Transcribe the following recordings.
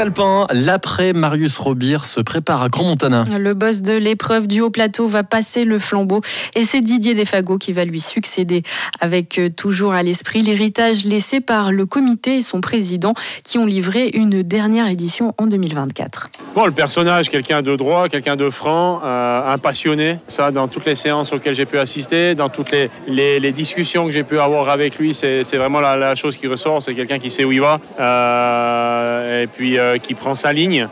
alpin, l'après Marius Robir se prépare à Grand Montana. Le boss de l'épreuve du haut plateau va passer le flambeau et c'est Didier Desfago qui va lui succéder avec euh, toujours à l'esprit l'héritage laissé par le comité et son président qui ont livré une dernière édition en 2024. Bon, le personnage, quelqu'un de droit, quelqu'un de franc, euh, un passionné. Ça, dans toutes les séances auxquelles j'ai pu assister, dans toutes les, discussions que j'ai pu avoir avec lui, c'est vraiment la, la, chose qui ressort. C'est quelqu'un qui sait où il va. Euh, et puis euh, qui prend sa ligne.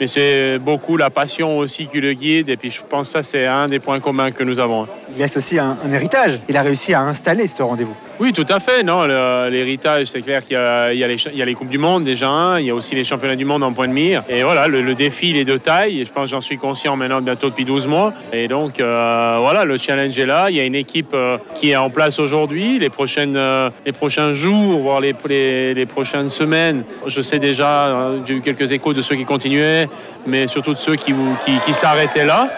Mais c'est beaucoup la passion aussi qui le guide. Et puis je pense que ça, c'est un des points communs que nous avons. Il laisse aussi un, héritage. Il a réussi à installer ce rendez-vous. Oui, tout à fait. Non, l'héritage, c'est clair qu'il y, a les Coupes du Monde déjà. il y a aussi les championnats du monde en point de mire. Et voilà, le, défi, il est de taille. Je pense j'en suis conscient maintenant bientôt depuis 12 mois. Et donc, euh, voilà, le challenge est là. Il y a une équipe euh, qui est en place aujourd'hui. Les, prochaines, euh, les prochains jours, voire les, les, prochaines semaines, je sais déjà, j'ai eu quelques échos de ceux qui continuaient, mais surtout de ceux qui, qui s'arrêtaient là.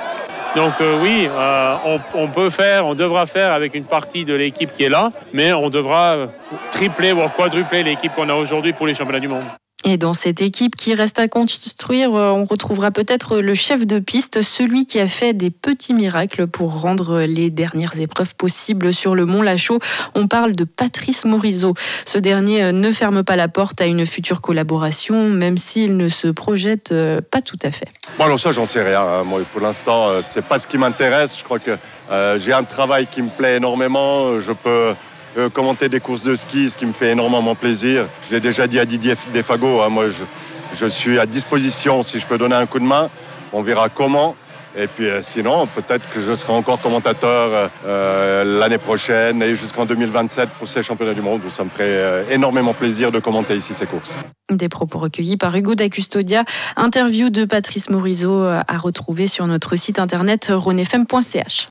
Donc euh, oui, euh, on, peut faire, on devra faire avec une partie de l'équipe qui est là, mais on devra tripler, voire quadrupler l'équipe qu'on a aujourd'hui pour les championnats du monde. Et dans cette équipe qui reste à construire, euh, on retrouvera peut-être le chef de piste, celui qui a fait des petits miracles pour rendre les dernières épreuves possibles sur le mont Lachaud. On parle de Patrice Morisot. Ce dernier euh, ne ferme pas la porte à une future collaboration, même s'il ne se projette euh, pas tout à fait. Bon, alors ça, j'en sais rien. Hein. Moi, pour l'instant, c'est pas ce qui m'intéresse. Je crois que j'ai un travail qui me plaît énormément. Je peux euh, commenter des courses de ski, ce qui me fait énormément plaisir. Je l'ai déjà dit à Didier Defago, hein, moi je, suis à disposition si je peux donner un coup de main. On verra comment. Et puis euh, sinon, peut-être que je serai encore commentateur euh, l'année prochaine et jusqu'en 2027 pour ces championnats du monde où ça me ferait énormément plaisir de commenter ici ces courses. Des propos recueillis par Hugo da Custodia. Interview de Patrice Morisot à retrouver sur notre site internet ronefm.ch.